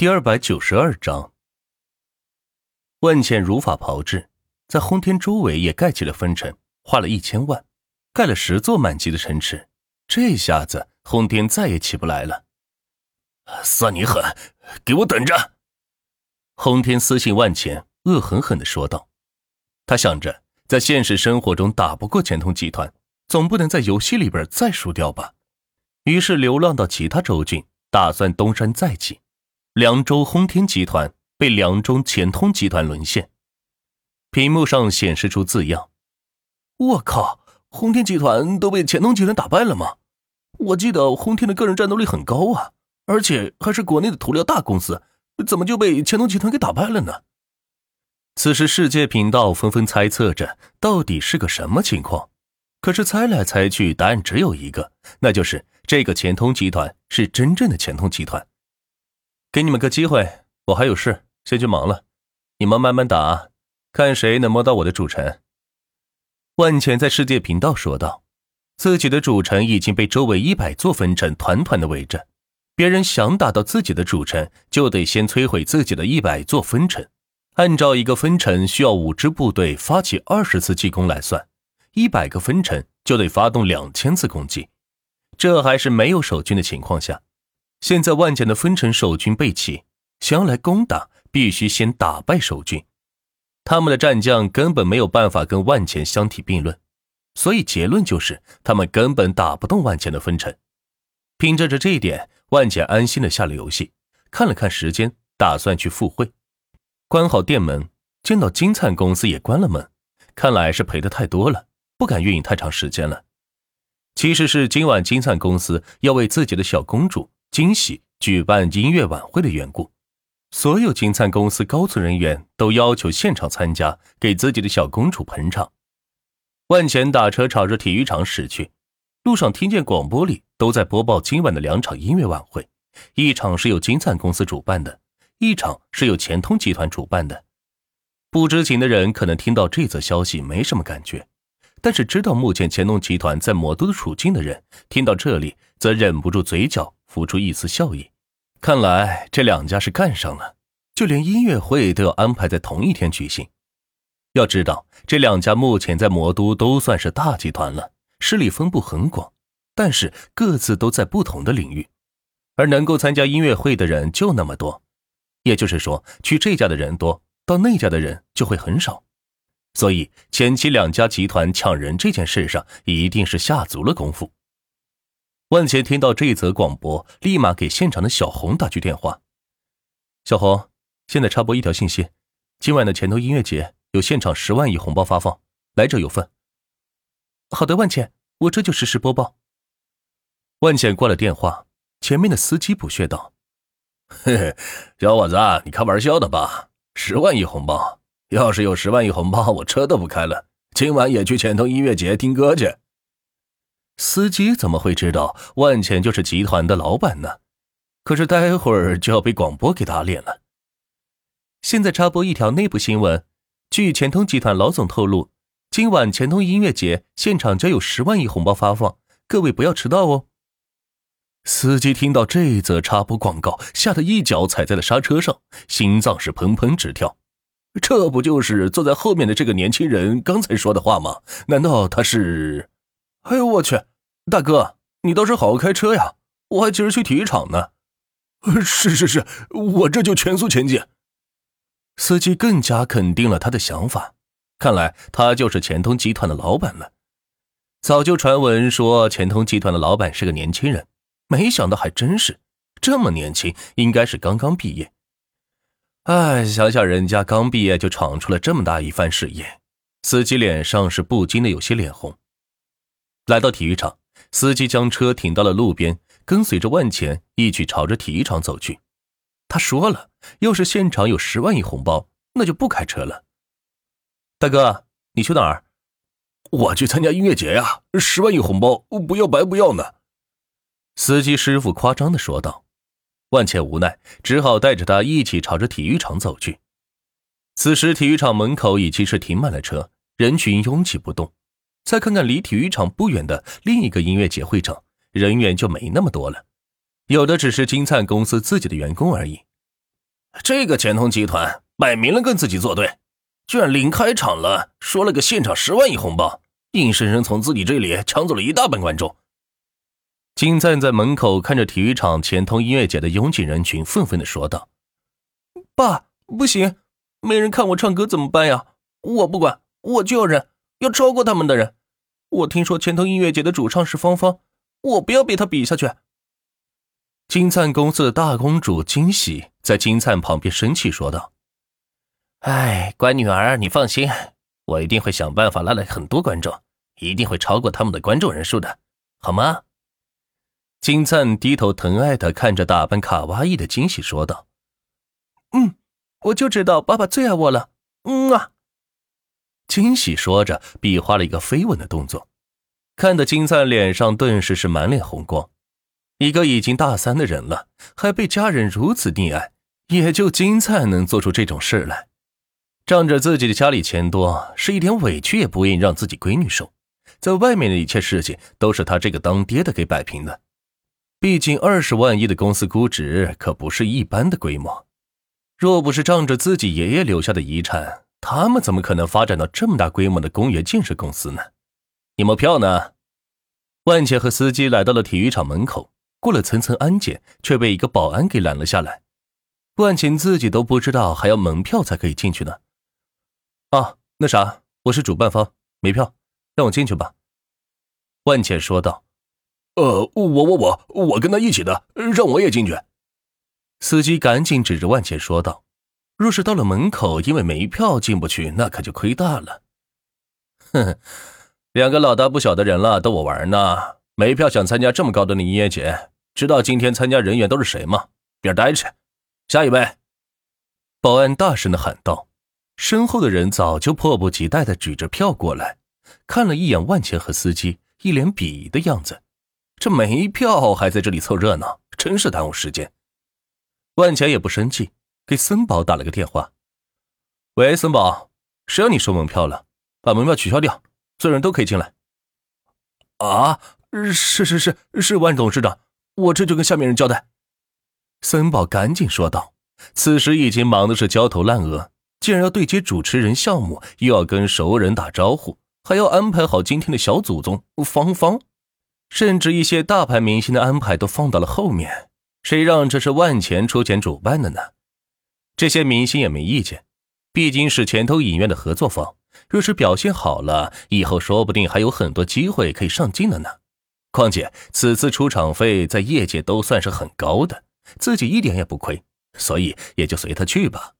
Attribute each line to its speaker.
Speaker 1: 第二百九十二章，万茜如法炮制，在轰天周围也盖起了分城，花了一千万，盖了十座满级的城池。这下子轰天再也起不来了。
Speaker 2: 算你狠，给我等着！
Speaker 1: 轰天私信万茜，恶狠狠的说道。他想着，在现实生活中打不过钱通集团，总不能在游戏里边再输掉吧？于是流浪到其他州郡，打算东山再起。凉州轰天集团被凉州钱通集团沦陷，屏幕上显示出字样。
Speaker 3: 我靠！轰天集团都被钱通集团打败了吗？我记得轰天的个人战斗力很高啊，而且还是国内的涂料大公司，怎么就被钱通集团给打败了呢？
Speaker 1: 此时世界频道纷纷猜测着到底是个什么情况，可是猜来猜去，答案只有一个，那就是这个钱通集团是真正的钱通集团。给你们个机会，我还有事，先去忙了。你们慢慢打，看谁能摸到我的主城。万钱在世界频道说道：“自己的主城已经被周围一百座分城团团的围着，别人想打到自己的主城，就得先摧毁自己的一百座分城。按照一个分城需要五支部队发起二十次进攻来算，一百个分城就得发动两千次攻击，这还是没有守军的情况下。”现在万简的分城守军备齐，想要来攻打，必须先打败守军。他们的战将根本没有办法跟万钱相提并论，所以结论就是他们根本打不动万钱的分城。凭着着这一点，万钱安心的下了游戏，看了看时间，打算去赴会。关好店门，见到金灿公司也关了门，看来是赔的太多了，不敢运营太长时间了。其实是今晚金灿公司要为自己的小公主。惊喜举办音乐晚会的缘故，所有金灿公司高层人员都要求现场参加，给自己的小公主捧场。万钱打车朝着体育场驶去，路上听见广播里都在播报今晚的两场音乐晚会，一场是由金灿公司主办的，一场是由钱通集团主办的。不知情的人可能听到这则消息没什么感觉，但是知道目前钱通集团在魔都的处境的人，听到这里则忍不住嘴角。浮出一丝笑意，看来这两家是干上了，就连音乐会都要安排在同一天举行。要知道，这两家目前在魔都都算是大集团了，势力分布很广，但是各自都在不同的领域，而能够参加音乐会的人就那么多，也就是说，去这家的人多，到那家的人就会很少。所以前期两家集团抢人这件事上，一定是下足了功夫。万钱听到这一则广播，立马给现场的小红打去电话。小红，现在插播一条信息：今晚的前头音乐节有现场十万亿红包发放，来者有份。
Speaker 3: 好的，万钱，我这就实时播报。
Speaker 1: 万钱挂了电话，前面的司机不屑道：“
Speaker 2: 嘿嘿，小伙子，你开玩笑的吧？十万亿红包，要是有十万亿红包，我车都不开了，今晚也去前头音乐节听歌去。”
Speaker 1: 司机怎么会知道万钱就是集团的老板呢？可是待会儿就要被广播给打脸了。现在插播一条内部新闻：据钱通集团老总透露，今晚钱通音乐节现场将有十万亿红包发放，各位不要迟到哦。司机听到这则插播广告，吓得一脚踩在了刹车上，心脏是砰砰直跳。这不就是坐在后面的这个年轻人刚才说的话吗？难道他是？
Speaker 3: 哎呦我去！大哥，你倒是好好开车呀！我还急着去体育场呢。
Speaker 2: 是是是，我这就全速前进。
Speaker 1: 司机更加肯定了他的想法，看来他就是钱通集团的老板了。早就传闻说钱通集团的老板是个年轻人，没想到还真是这么年轻，应该是刚刚毕业。哎，想想人家刚毕业就闯出了这么大一番事业，司机脸上是不禁的有些脸红。来到体育场，司机将车停到了路边，跟随着万钱一起朝着体育场走去。他说了，要是现场有十万亿红包，那就不开车了。大哥，你去哪儿？
Speaker 2: 我去参加音乐节呀！十万亿红包，不要白不要呢。
Speaker 1: 司机师傅夸张的说道。万茜无奈，只好带着他一起朝着体育场走去。此时，体育场门口已经是停满了车，人群拥挤不动。再看看离体育场不远的另一个音乐节会场，人员就没那么多了，有的只是金灿公司自己的员工而已。
Speaker 2: 这个钱通集团摆明了跟自己作对，居然临开场了说了个现场十万亿红包，硬生生从自己这里抢走了一大半观众。
Speaker 1: 金灿在门口看着体育场钱通音乐节的拥挤人群，愤愤的说道：“
Speaker 3: 爸，不行，没人看我唱歌怎么办呀？我不管，我就要人，要超过他们的人。我听说钱通音乐节的主唱是芳芳，我不要被他比下去。”
Speaker 1: 金灿公司的大公主金喜在金灿旁边生气说道：“
Speaker 3: 哎，乖女儿，你放心，我一定会想办法拉来很多观众，一定会超过他们的观众人数的，好吗？”
Speaker 1: 金灿低头疼爱的看着打扮卡哇伊的金喜说道：“
Speaker 3: 嗯，我就知道爸爸最爱我了。”嗯啊，
Speaker 1: 金喜说着比划了一个飞吻的动作，看得金灿脸上顿时是满脸红光。一个已经大三的人了，还被家人如此溺爱，也就金灿能做出这种事来。仗着自己的家里钱多，是一点委屈也不愿意让自己闺女受。在外面的一切事情都是他这个当爹的给摆平的。毕竟二十万亿的公司估值可不是一般的规模。若不是仗着自己爷爷留下的遗产，他们怎么可能发展到这么大规模的公园建设公司呢？你们票呢？万茜和司机来到了体育场门口。过了层层安检，却被一个保安给拦了下来。万茜自己都不知道还要门票才可以进去呢。啊，那啥，我是主办方，没票，让我进去吧。万茜说道。
Speaker 2: 呃，我我我我跟他一起的，让我也进去。
Speaker 1: 司机赶紧指着万茜说道：“若是到了门口，因为没票进不去，那可就亏大了。”
Speaker 2: 哼，两个老大不小的人了，逗我玩呢。没票想参加这么高端的音乐节，知道今天参加人员都是谁吗？别呆着，下一位！
Speaker 1: 保安大声的喊道。身后的人早就迫不及待的举着票过来，看了一眼万钱和司机，一脸鄙夷的样子。这没票还在这里凑热闹，真是耽误时间。万钱也不生气，给森宝打了个电话：“喂，森宝，谁让你收门票了？把门票取消掉，所有人都可以进来。”
Speaker 3: 啊！是是是是，万董事长，我这就跟下面人交代。
Speaker 1: 森宝赶紧说道，此时已经忙的是焦头烂额，既然要对接主持人项目，又要跟熟人打招呼，还要安排好今天的小祖宗芳芳，甚至一些大牌明星的安排都放到了后面。谁让这是万钱出钱主办的呢？这些明星也没意见，毕竟是前头影院的合作方，若是表现好了，以后说不定还有很多机会可以上镜的呢。况且此次出场费在业界都算是很高的，自己一点也不亏，所以也就随他去吧。